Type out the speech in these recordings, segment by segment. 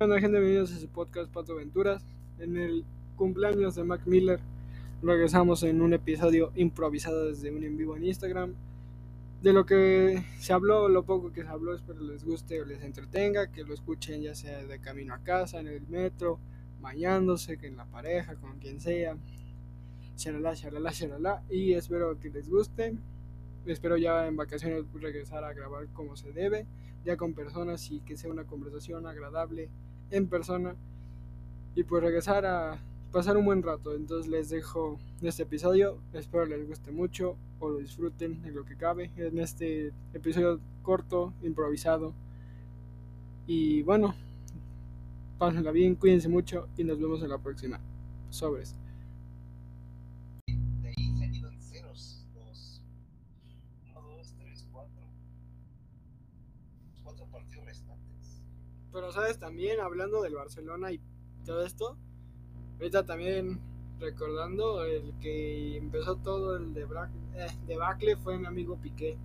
Bueno, gente, bienvenidos a su podcast Pato Aventuras. En el cumpleaños de Mac Miller regresamos en un episodio improvisado desde un en vivo en Instagram. De lo que se habló, lo poco que se habló, espero les guste o les entretenga, que lo escuchen ya sea de camino a casa, en el metro, bañándose, que en la pareja, con quien sea. Shalala, shalala, shalala. Y espero que les guste. Espero ya en vacaciones regresar a grabar como se debe, ya con personas y que sea una conversación agradable en persona. Y pues regresar a pasar un buen rato. Entonces les dejo este episodio. Espero les guste mucho o lo disfruten en lo que cabe en este episodio corto, improvisado. Y bueno, pásenla bien, cuídense mucho y nos vemos en la próxima. Sobres. Pero sabes también, hablando del Barcelona y todo esto, ahorita también recordando el que empezó todo el eh, debacle fue mi amigo Piqué,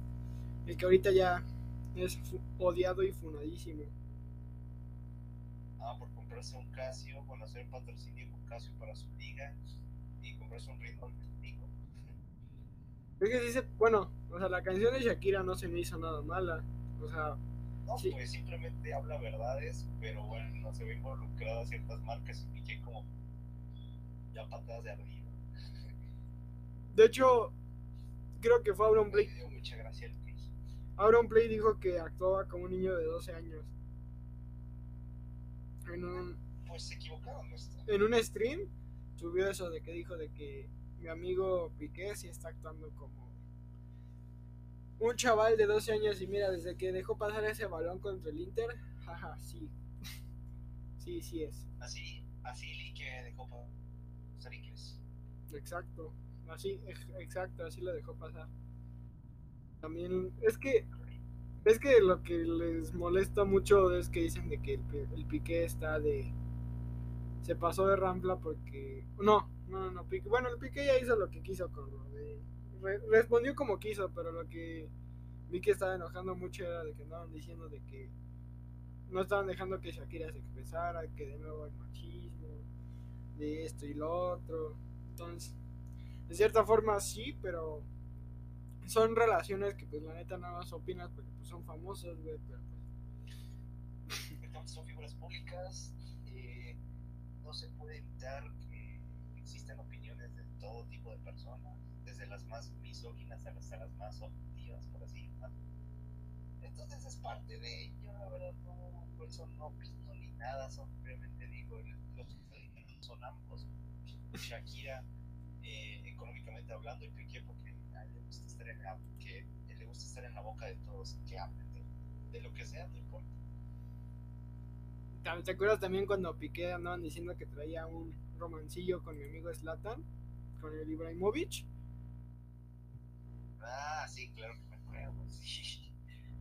el que ahorita ya es odiado y funadísimo. Ah, por comprarse un Casio, bueno, hacer patrocinio con Casio para su liga y comprarse un ritmo pico. Es que dice, bueno, o sea, la canción de Shakira no se me hizo nada mala, o sea, No, Sí. pues simplemente habla verdades, pero bueno, no se ve involucrada ciertas marcas y Piqué como ya patadas de arriba. de hecho, creo que fue Auron Me Play, dio mucha gracia el que Auron Play dijo que actuaba como un niño de 12 años. En un, Pues se equivocaron, ¿no en un stream subió eso de que dijo de que mi amigo Piqué sí está actuando como un chaval de 12 años y mira, desde que dejó pasar ese balón contra el Inter, jaja, sí. Sí, sí es. Así, así que dejó pasar. Exacto. Así, ex- exacto, así lo dejó pasar. También es que es que lo que les molesta mucho es que dicen de que el, el Piqué está de se pasó de rampla porque no, no, no, no, Piqué, bueno, el Piqué ya hizo lo que quiso con lo de re- respondió como quiso, pero lo que vi que estaba enojando mucho era de que andaban diciendo de que no estaban dejando que Shakira se expresara, que de nuevo hay machismo, de esto y lo otro. Entonces, de cierta forma sí, pero son relaciones que pues la neta nada más opinas porque pues son famosos, güey, pero pues son figuras públicas, eh, no se puede evitar que existen opiniones de todo tipo de personas, desde las más misóginas hasta las más objetivas, por así llamarlo. Entonces es parte de ello, la verdad, no, por eso no opino ni nada, simplemente digo, los son ambos, Shakira, eh, económicamente hablando, y Piqué porque a él le gusta estar en la, que él le gusta estar en la boca de todos, que hablen de, lo que sea, no importa. ¿Te- ¿Te acuerdas también cuando Piqué andaban diciendo que traía un romancillo con mi amigo Slatan, con el Ibrahimovic? Ah, sí, claro que me acuerdo, sí.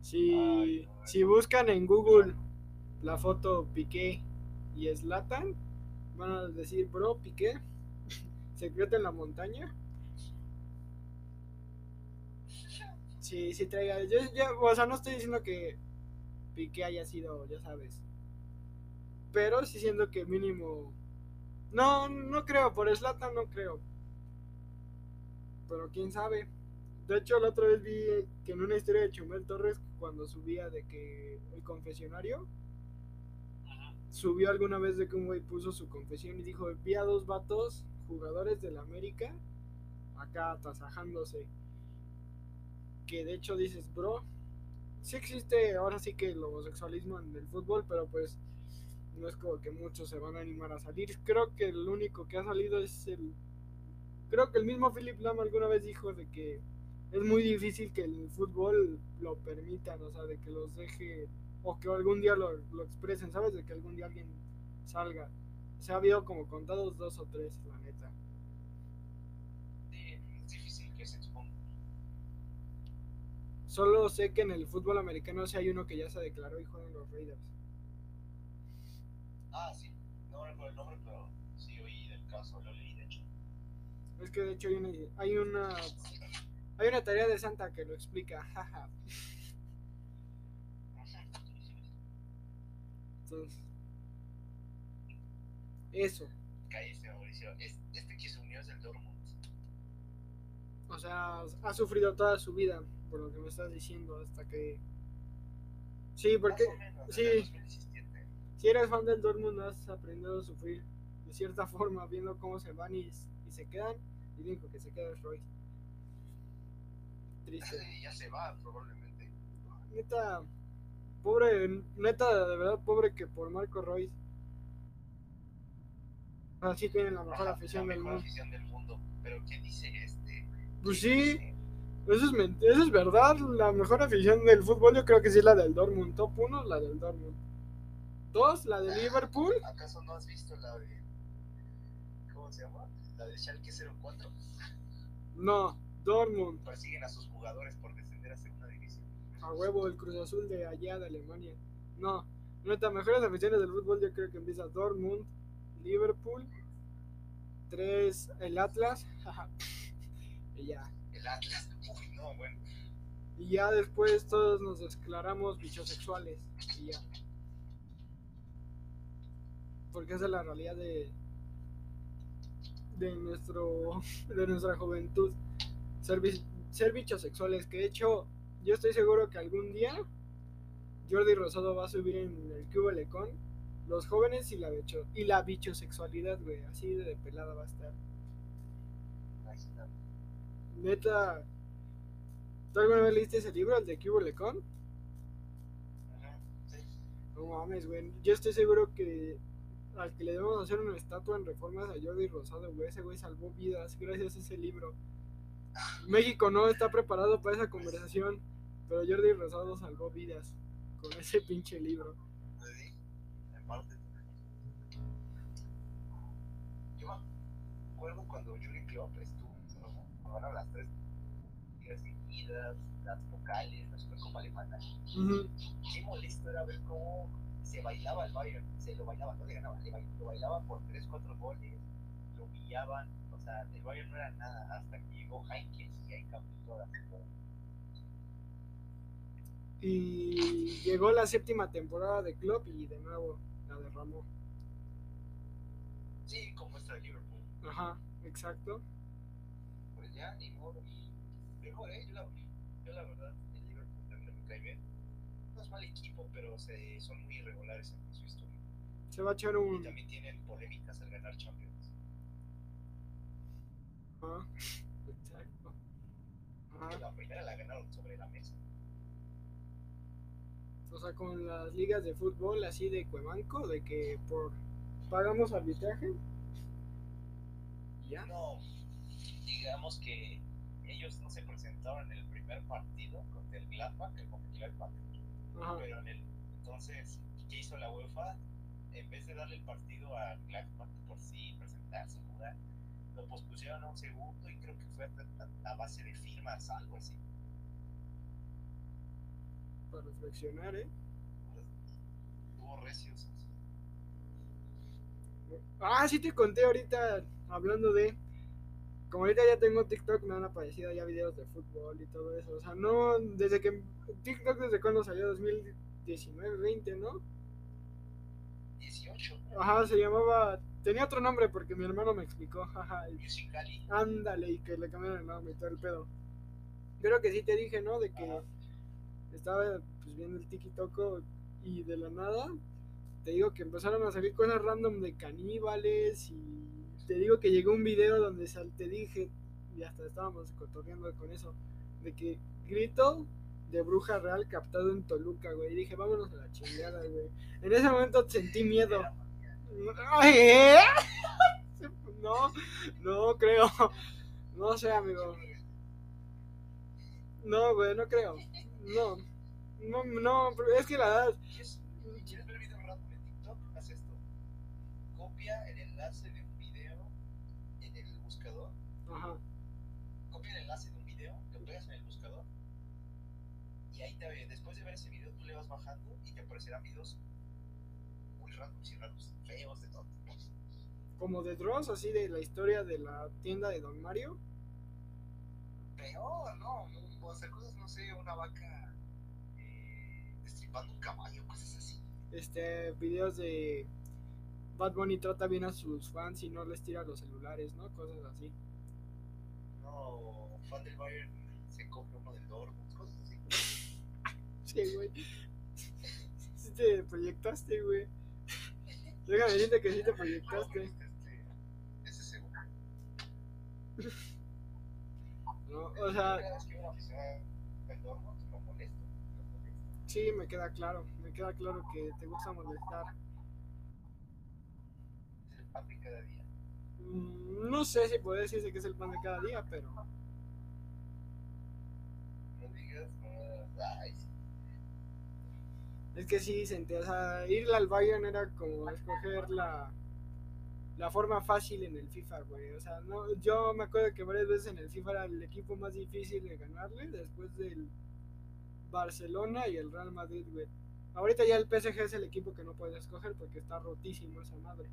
Si, Ay, no, si no. buscan en Google la foto Piqué y Slatan, van a decir, bro, Piqué, secreto en la montaña. Sí, sí traiga. Yo, yo- o sea, no estoy diciendo que Piqué haya sido, ya sabes. Pero sí siento que mínimo. No, no creo, por Slatan no creo. Pero quién sabe. De hecho, la otra vez vi que en una historia de Chumel Torres, cuando subía de que el confesionario, subió alguna vez de que un güey puso su confesión y dijo: Vi a dos vatos, jugadores del América, acá atasajándose. Que de hecho dices, bro, sí existe ahora sí que el homosexualismo en el fútbol, pero pues no es como que muchos se van a animar a salir. Creo que el único que ha salido es el. Creo que el mismo Philip Lam alguna vez dijo de que es muy difícil que el fútbol lo permitan, o sea, de que los deje o que algún día lo, lo expresen, ¿sabes? De que algún día alguien salga. Se ha habido como contados dos o tres, la neta. Es difícil que se exponga. Solo sé que en el fútbol americano sí hay uno que ya se declaró y juegan los Raiders. Ah, sí, no recuerdo el nombre, pero sí oí del caso, lo leí de hecho. Es que de hecho hay una, hay una, hay una tarea de Santa que lo explica, jaja. Entonces, Eso. Cállese, Mauricio. Es- Este que se unió es del Dortmund. O sea, ha sufrido toda su vida, por lo que me estás diciendo, hasta que... Sí, porque menos, sí. desde el 2017. si eres fan del Dortmund has aprendido a sufrir de cierta forma, viendo cómo se van y, y se quedan, y el único que se queda es Royce. Triste. Ya se va, probablemente. Neta, pobre, neta, de verdad, pobre que por Marco Royce. Así tienen la mejor afición la del mejor mundo. afición del mundo. Pero ¿qué dice este? Pues ¿Qué sí, eso es, eso es verdad. La mejor afición del fútbol yo creo que sí es la del Dortmund. Top 1, la del Dortmund. Dos, la de Liverpool. ¿Acaso no has visto la de. ¿Cómo se llama? La de Schalke 04. No, Dortmund. Persiguen a sus jugadores por descender a segunda división. A huevo, el Cruz Azul de allá de Alemania. No, neta, mejores aficiones del fútbol yo creo que empieza Dortmund, Liverpool. Tres, el Atlas. y ya. El Atlas. Uy, no, bueno. Y ya después todos nos declaramos bichosexuales. Y ya. Porque esa es la realidad de. de nuestro. de nuestra juventud. Ser, ser bichosexuales. Que de hecho, yo estoy seguro que algún día Jordi Rosado va a subir en el Cubo Lecon los jóvenes y la bicho, y la bichosexualidad, güey. Así de pelada va a estar. Neta. ¿Tú alguna vez leíste ese libro, el de Cubo Lecon? Ajá, sí. No mames, güey. Yo estoy seguro que al que le debemos hacer una estatua en reformas a Jordi Rosado, güey. Ese güey salvó vidas gracias a ese libro. México no está preparado para esa conversación, pero Jordi Rosado salvó vidas con ese pinche libro. Sí, en parte. Yo me acuerdo cuando Jürgen Klopp estuvo. Ahora las tres seguidas, las vocales, la Supercopa Alemana. Qué molesto era ver cómo se bailaba el Bayern. Se lo bailaba, no le ganaban, le bail- lo bailaban por 3, 4 goles, lo humillaban. Sea, el Bayern no era nada hasta que llegó Heineken y ahí cambió toda la cosa. Y llegó la séptima temporada de Club y de nuevo la derramó. Sí, como el Liverpool. Ajá, exacto. pues ya, ni modo. Mejor, ¿eh? Yo la, yo la verdad, el Liverpool también me cae bien. No es mal equipo, pero se, son muy irregulares en su historia. Se va a echar Y un. también tienen polémicas al ganar Champions. Ajá, exacto. Ajá. La primera la ganaron sobre la mesa. O sea, con las ligas de fútbol así de Cuemanco, de que por pagamos arbitraje. Ya. No, digamos que ellos no se presentaron en el primer partido contra el Gladbach, el Mönchengladbach. Ajá. Pero en el, entonces, ¿qué hizo la UEFA? En vez de darle el partido a Gladbach por sí presentarse, jugar, lo pospusieron a un segundo y creo que fue a, base de firmas, algo así. Para reflexionar, ¿eh? Tuvo recios. Ah, sí te conté ahorita, hablando de... Como ahorita ya tengo TikTok, me han aparecido ya videos de fútbol y todo eso. O sea, no, desde que... TikTok desde cuando salió, 2019, 20, ¿no? 18. Ajá, se llamaba... Tenía otro nombre porque mi hermano me explicó, jaja. Musicali. Ándale, y que le cambiaron el nombre y todo el pedo. Creo que sí te dije, ¿no? De que Ajá. estaba pues viendo el TikTok y de la nada te digo que empezaron a salir cosas random de caníbales y te digo que llegó un video donde sal- te dije y hasta estábamos cotorreando con eso de que grito de bruja real captado en Toluca, güey. Y dije, vámonos a la chingada, güey. En ese momento sentí miedo. ¿Eh? No, no creo. No sé, amigo. No, güey, no creo. No, no, es que la verdad. ¿Quieres, ¿Quieres ver videos random en TikTok? Haz esto. Copia el enlace de un video en el buscador. Ajá. Copia el enlace de un video, lo pegas en el buscador. Y ahí te después de ver ese video, tú le vas bajando y te aparecerán videos y raros, feos de todo. Como de Dross, así de la historia de la tienda de Don Mario. Peor, no, no puedo hacer cosas, no sé, una vaca eh, destripando un caballo, cosas así. Este, videos de. Bad Bunny trata bien a sus fans y no les tira los celulares, ¿no? Cosas así. No, fan del Bayern se compra uno del Dortmund, cosas así. Sí, güey. Sí te proyectaste, güey. Déjame decirte que sí te proyectaste. ¿no? O sea, sí, me queda claro. Me queda claro que te gusta molestar. Es el pan de cada día. No sé si puede decirse que es el pan de cada día, pero No digas, no. Ay, sí. Es que sí, sentí, o sea, ir al Bayern era como escoger la, la forma fácil en el FIFA, güey. O sea, no, yo me acuerdo que varias veces en el FIFA era el equipo más difícil de ganarle después del Barcelona y el Real Madrid, güey. Ahorita ya el PSG es el equipo que no puedes escoger porque está rotísimo esa madre.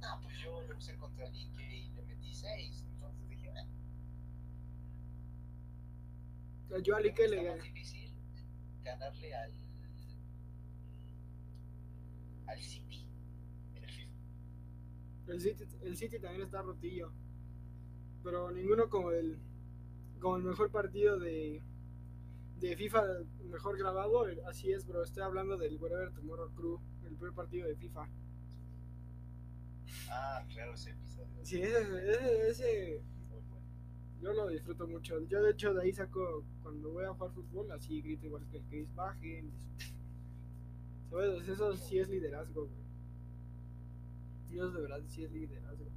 No, pues yo lo usé contra el Ike y le metí 6. Entonces dije, ah, Yo al Ike le gané. difícil ganarle al. Al City en el FIFA. El City, el City también está rotillo. Pero ninguno como el como el mejor partido de, de FIFA mejor grabado. Así es, bro. Estoy hablando del Whatever Tomorrow Crew, el primer partido de FIFA. Ah, claro, ese episodio. Sí, ese, ese, ese Muy bueno. yo lo disfruto mucho. Yo de hecho de ahí saco cuando voy a jugar fútbol, así grito igual que el Chris bajen. ¿Sabes? Eso sí es liderazgo, güey. Dios de verdad sí es liderazgo.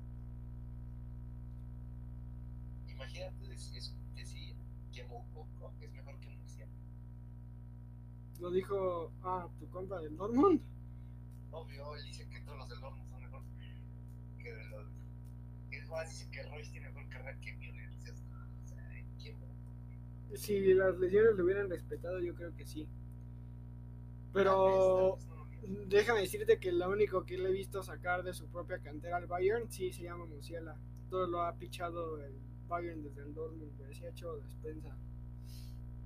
Imagínate decir, decir que Moukoko es mejor que Murcia. Lo dijo, ah, tu compa del Dortmund. Obvio, él dice que todos los del Dortmund son mejor que de los. Es más, dice que Royce tiene mejor carrera que Müller. O sea, ¿quién Si las lesiones lo hubieran respetado, yo creo que sí. Pero déjame decirte que lo único que le he visto sacar de su propia cantera al Bayern, sí se llama Musiala. Todo lo ha pichado el Bayern desde el Dortmund, güey. Se ha hecho despensa.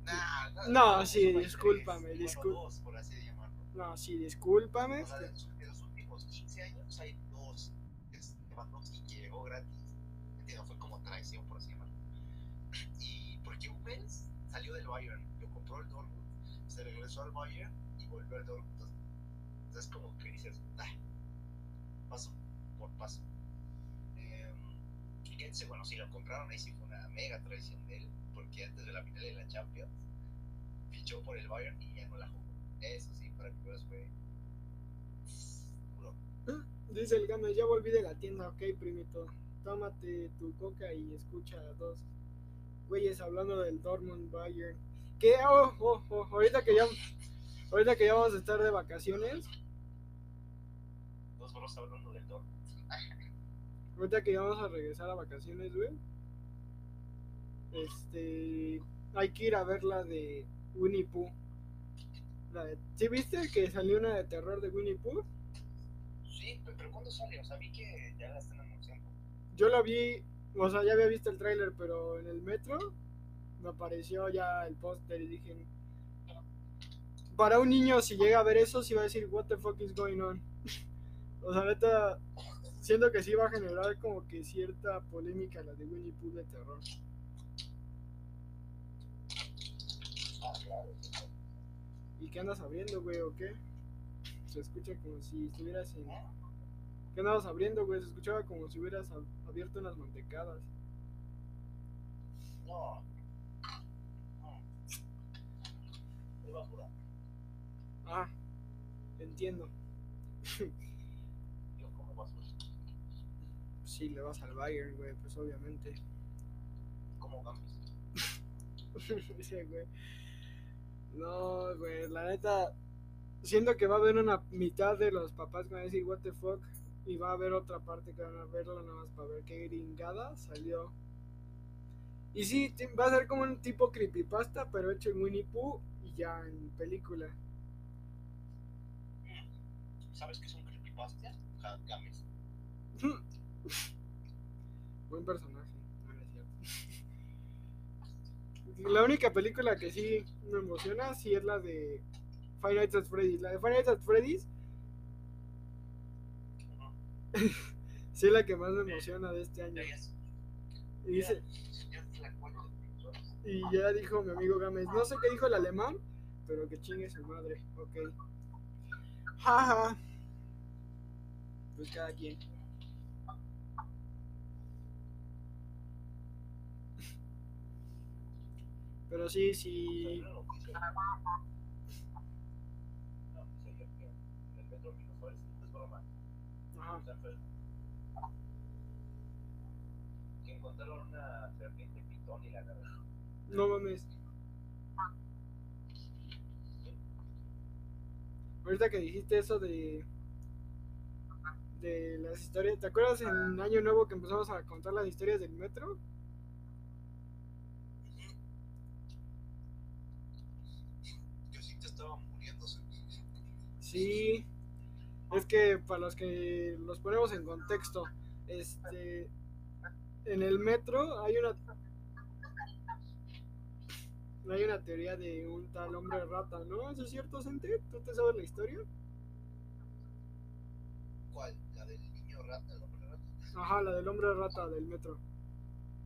Nah, No, sí, discúlpame, bueno, dos, por así llamarlo. No, sí, discúlpame. O sea, de los, de los últimos 15 años hay dos. Es Lewandowski que llegó gratis. Entiendo, fue como traición, por así llamarlo. Y porque Hummels salió del Bayern, lo compró el Dortmund, se regresó al Bayern y Dortmund. Entonces, como que dices, ah, paso por paso. Eh, y ese, bueno, si lo compraron ahí sí fue una mega traición de él, porque antes de la final de la Champions fichó por el Bayern y ya no la jugó. Eso sí, para que veas fue puro. Dice el Gama, ya volví de la tienda, ok, primito. Tómate tu coca y escucha a dos güeyes hablando del Dortmund Bayern. Que, oh, ahorita que ya, ahorita que ya vamos a estar de vacaciones, Dos bros hablando del Dortmund. ahorita que ya vamos a regresar a vacaciones, güey. Este, hay que ir a ver la de Winnie Pooh. La de, ¿Sí viste que salió una de terror de Winnie Pooh? Sí, pero, pero ¿cuándo sale? O sea, vi que ya la están anunciando. Yo la vi, o sea, ya había visto el tráiler, pero en el metro me apareció ya el póster y dije, para un niño si llega a ver eso, sí va a decir, what the fuck is going on. o sea, neta, siento que sí va a generar como que cierta polémica la de Winnie Pooh de terror. ¿Y qué andas abriendo, güey, o qué? Se escucha como si estuvieras en... ¿Qué andabas abriendo, güey? Se escuchaba como si hubieras ab- abierto unas mantecadas. No. No. Ah, entiendo. Yo como basura. Sí, le vas al Bayern, güey, pues obviamente. Como gambas. Sí, güey. No, güey, la neta. Siento que va a haber una mitad de los papás que van a decir, what the fuck. Y va a haber otra parte que van a verlo nada más para ver qué gringada salió. Y sí, va a ser como un tipo creepypasta, pero hecho en Winnie Pooh y ya en película. ¿Sabes qué es un creepypasta? Games. Buen personaje, no, es cierto. La única película que sí me emociona sí es la de Five Nights at Freddy's. La de Five Nights at Freddy's sí, la que más me emociona de este año. Y dice. Y ya dijo mi amigo Gámez, no sé qué dijo el alemán, pero que chingue su madre, ok. Jaja. Pues cada quien. Pero sí, sí. Que encontraron una serpiente pitón y la agarraron. No mames. Ahorita que dijiste eso de. De las historias. ¿Te acuerdas en Año Nuevo que empezamos a contar las historias del metro? Que sí te estaba muriéndose. Sí, es que para los que los ponemos en contexto, este, en el metro hay una, hay una teoría de un tal hombre rata, ¿no? ¿Eso es cierto, Sente? ¿Tú te sabes la historia? ¿Cuál? ¿La del niño rata, el hombre rata? Ajá, la del hombre rata del metro.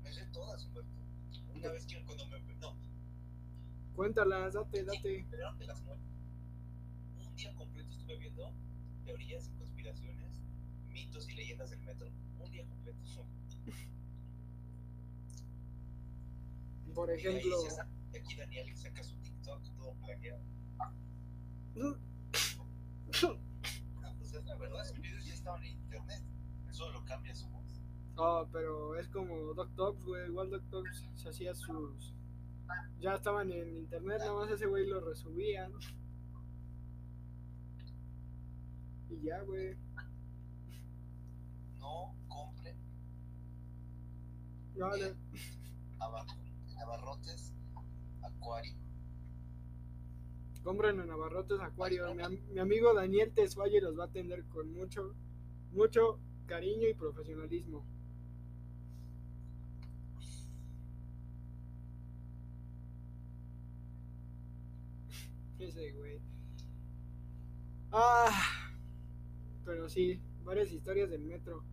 Me sé todas, Humberto. Una vez que cuando me. No, Cuéntalas, date, date. Te las. Un día completo estuve viendo teorías y conspiraciones, mitos y leyendas del metro. Un día completo. Por ahí ejemplo, y aquí Daniel saca su TikTok todo plagiado. Ah, pues es la verdad, sus videos ya estaban en internet. Eso lo cambia su voz. Ah, pero es como Doc güey. Igual Doc se hacía sus. Ya estaban en internet, nada más ese güey lo resubían. Y ya, güey. No compren no. abar- abarrotes, acuario. Compren en Abarrotes Acuario. Mi, am- mi amigo Daniel Tesfaye los va a atender con mucho, mucho cariño y profesionalismo. Ese güey. Ah, pero sí, varias historias del metro.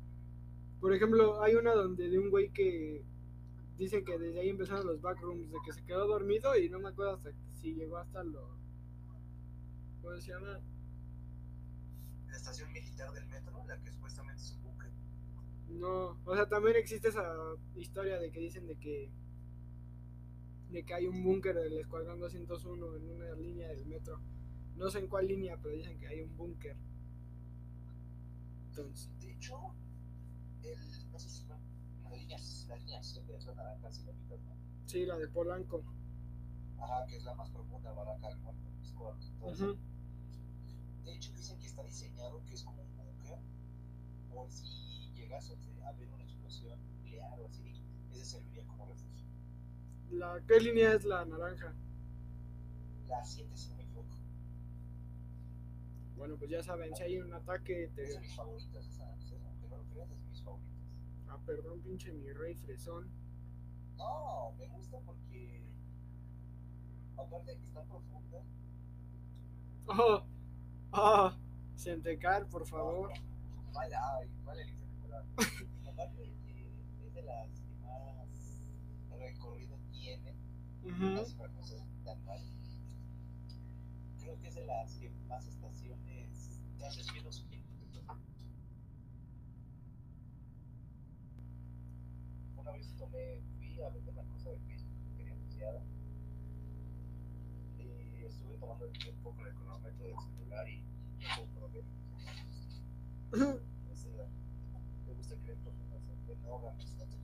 Por ejemplo, hay una donde de un güey que dicen que desde ahí empezaron los backrooms, de que se quedó dormido y no me acuerdo hasta si llegó hasta lo. ¿Cómo se llama? La estación militar del metro, la que supuestamente es. No, o sea, también existe esa historia de que dicen de que de que hay un búnker del Escuadrón 201 en una línea del metro. No sé en cuál línea, pero dicen que hay un búnker. Entonces, De hecho, el, no sé si fue la línea, la línea 7 es la ubicas, ¿no? sí, la de Polanco. Ajá, que es la más profunda, Barranca del. Ujú. De hecho, dicen que está diseñado que es como un búnker por si llegase a haber una explosión nuclear o así, ese serviría como refugio. La, ¿Qué línea es la naranja? La 7, si no me equivoco. Bueno, pues ya saben, si hay un ataque, Es de te... mis favoritas, esa, aunque no lo creas, es de mis favoritas. Ah, perdón, pinche mi rey fresón. No, me gusta porque, aparte de que está profunda, Oh, oh, Centecar, por favor. Vale, ay, vale, Elisa, perdón. Aparte de que es de las que más recorrido tiene, las cosas tan mal. Creo que es de las que más estaciones haces bien. Una vez tomé, fui a vender una cosa de Facebook que quería anunciada. Y estuve tomando el tiempo con el cronómetro del celular y no puedo ver. Me gusta creer profundas, de no hagas, no te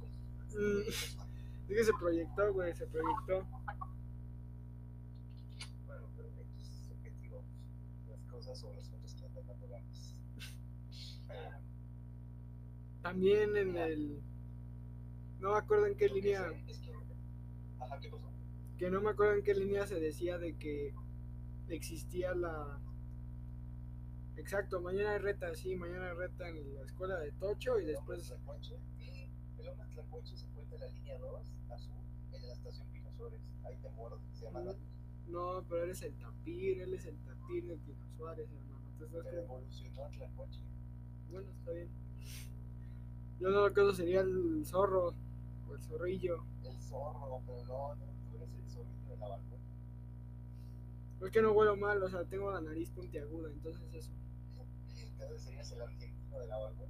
Mm. Es que se proyectó, güey, se proyectó. Bueno, pero es subjetivo. Las cosas o las cosas que andan. Ah, También en el. No me acuerdo en qué lo que línea. Es que. Ajá, ¿qué pasó? Que no me acuerdo en qué línea se decía de que existía la. Exacto, mañana hay reta, sí, mañana hay reta en la escuela de Tocho y después. Tlacuache. Y el hombre Tlacuache se encuentra en la línea 2, azul, en la estación Pino Suárez. Ahí te muerdo, se llama la. No, pero él es el tapir, él es el tapir de Pino Suárez, hermano. ¿Te estás Pero creyendo? evolucionó Tlacuache. Bueno, está bien. Yo no lo que sería el zorro o el zorrillo. El zorro, pero no, no, tú eres el zorrito de la balcón. Es que no huelo mal, o sea, tengo la nariz puntiaguda, entonces eso. Entonces serías el argentino de la balcón.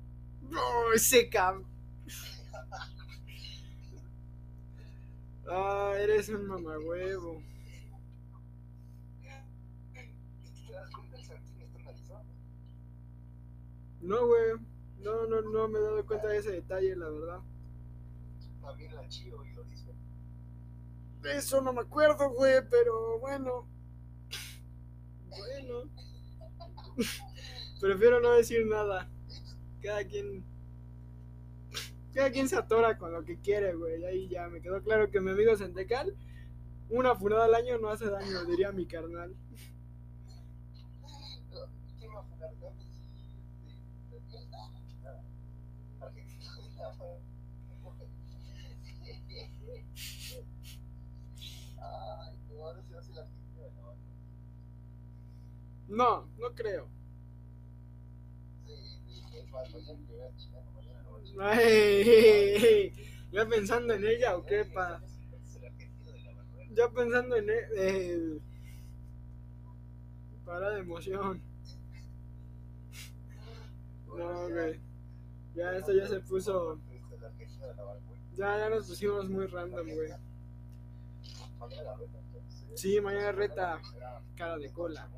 ¡No, ese cabrón! Ah, eres un mamagüevo. ¿Te das cuenta? El Santín está en Arizona. No, güey. No, no, no me he dado cuenta de ese detalle, la verdad. También la Chío y lo dice. Eso no me acuerdo, güey, pero bueno. Bueno. Prefiero no decir nada. Cada quien. Cada quien se atora con lo que quiere, güey. Ahí ya me quedó claro que mi amigo Sentecal, una funada al año no hace daño, diría mi carnal. No, pues, sí, Ay, ya pensando en ella o qué, pa. Ya pensando en e- eh, para de emoción. No, güey. Ya esto ya se puso. Ya, ya nos pusimos muy random, güey. Sí, mañana reta. Cara de cola.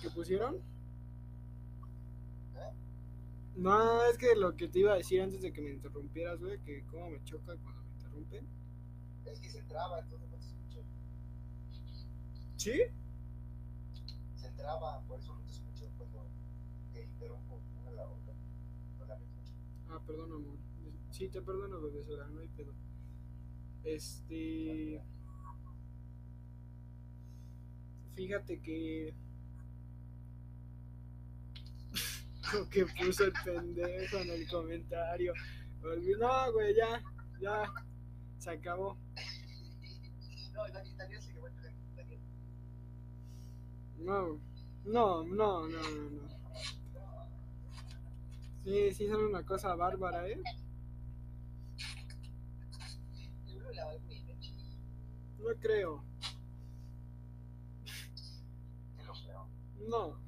¿Qué pusieron? ¿Eh? No, es que lo que te iba a decir antes de que me interrumpieras, güey, que cómo me choca cuando me interrumpen. Es que se traba, entonces no te escucho. ¿Sí? Se traba, por eso no te escucho cuando te interrumpo una a la otra. No la escucho. Ah, perdón, amor. Sí, te perdono, bebé, sola, no hay pedo. Este. Fíjate que. Lo que puso el pendejo en el comentario. No, güey, ya, ya. Se acabó. No. No, no, no, no, no. Sí, sí, son una cosa bárbara, ¿eh? Chica. No creo. No.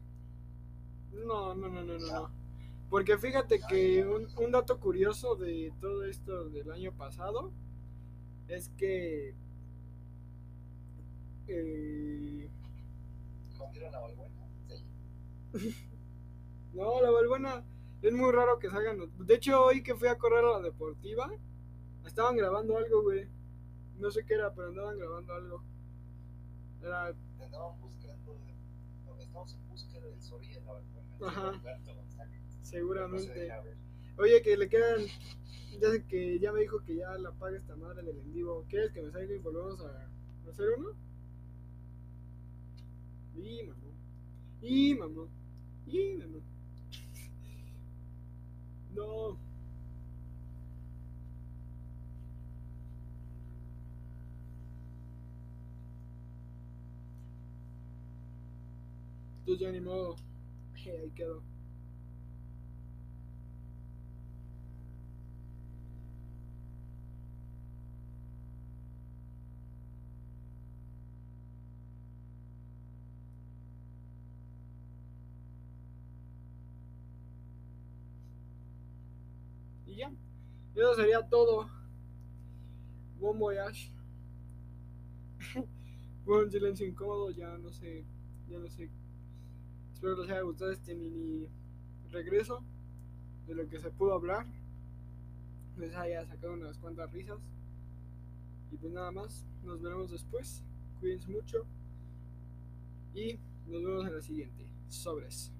No, no, no, no, no, no. Porque fíjate que un, un dato curioso de todo esto del año pasado es que eh, ¿Comieron la balbuena? Sí. no, la Valbuena es muy raro que salgan. De hecho, hoy que fui a correr a la deportiva, estaban grabando algo, güey. No sé qué era, pero andaban grabando algo. Era Te andaban buscando. Estamos en búsqueda del Soria en la balcona. Ajá. González. Seguramente. Oye, que le quedan. Ya sé que ya me dijo que ya la paga esta madre del en vivo. ¿Quieres que me salga y volvemos a hacer uno? Y mamá. Y mamá. Y mamá. No. Entonces ya ni modo. Eh, ahí quedó. Y ya. Eso sería todo. Bon voyage. Fue un silencio incómodo, ya no sé. Ya no sé. Espero les haya gustado este mini regreso de lo que se pudo hablar. Les haya sacado unas cuantas risas. Y pues nada más. Nos veremos después. Cuídense mucho. Y nos vemos en la siguiente. Sobres.